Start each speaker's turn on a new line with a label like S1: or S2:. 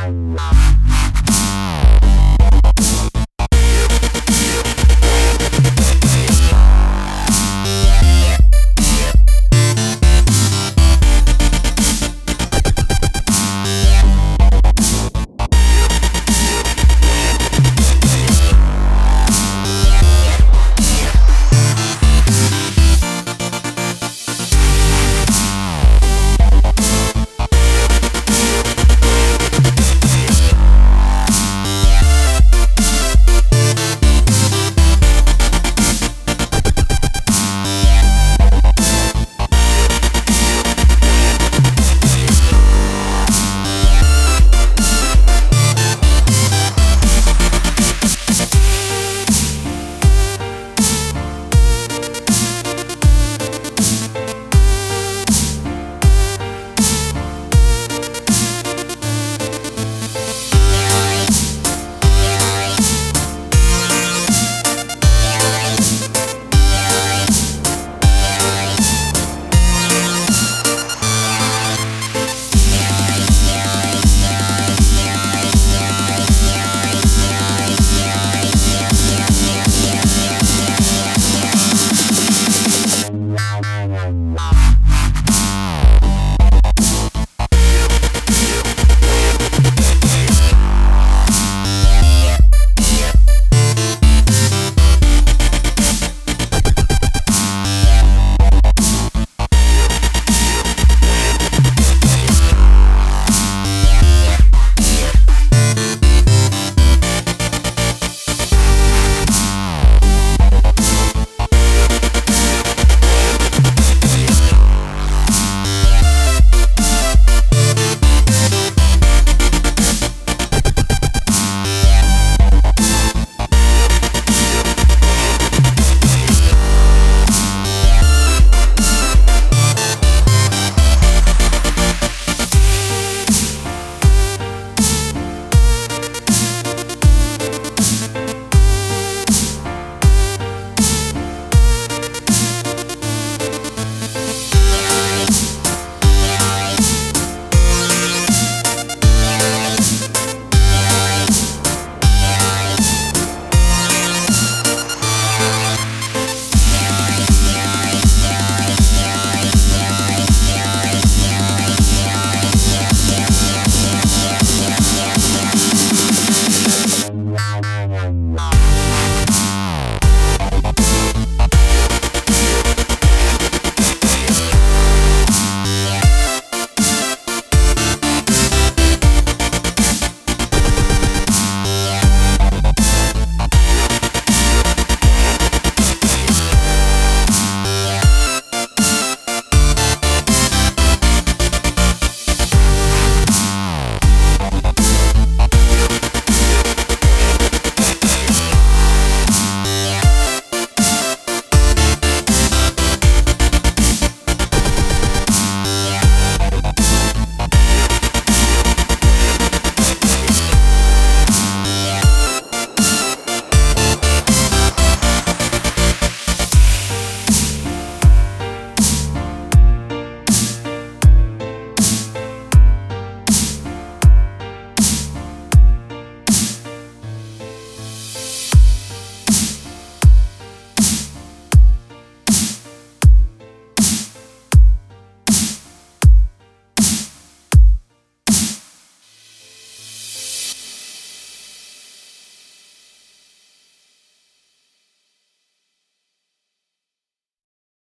S1: Bye.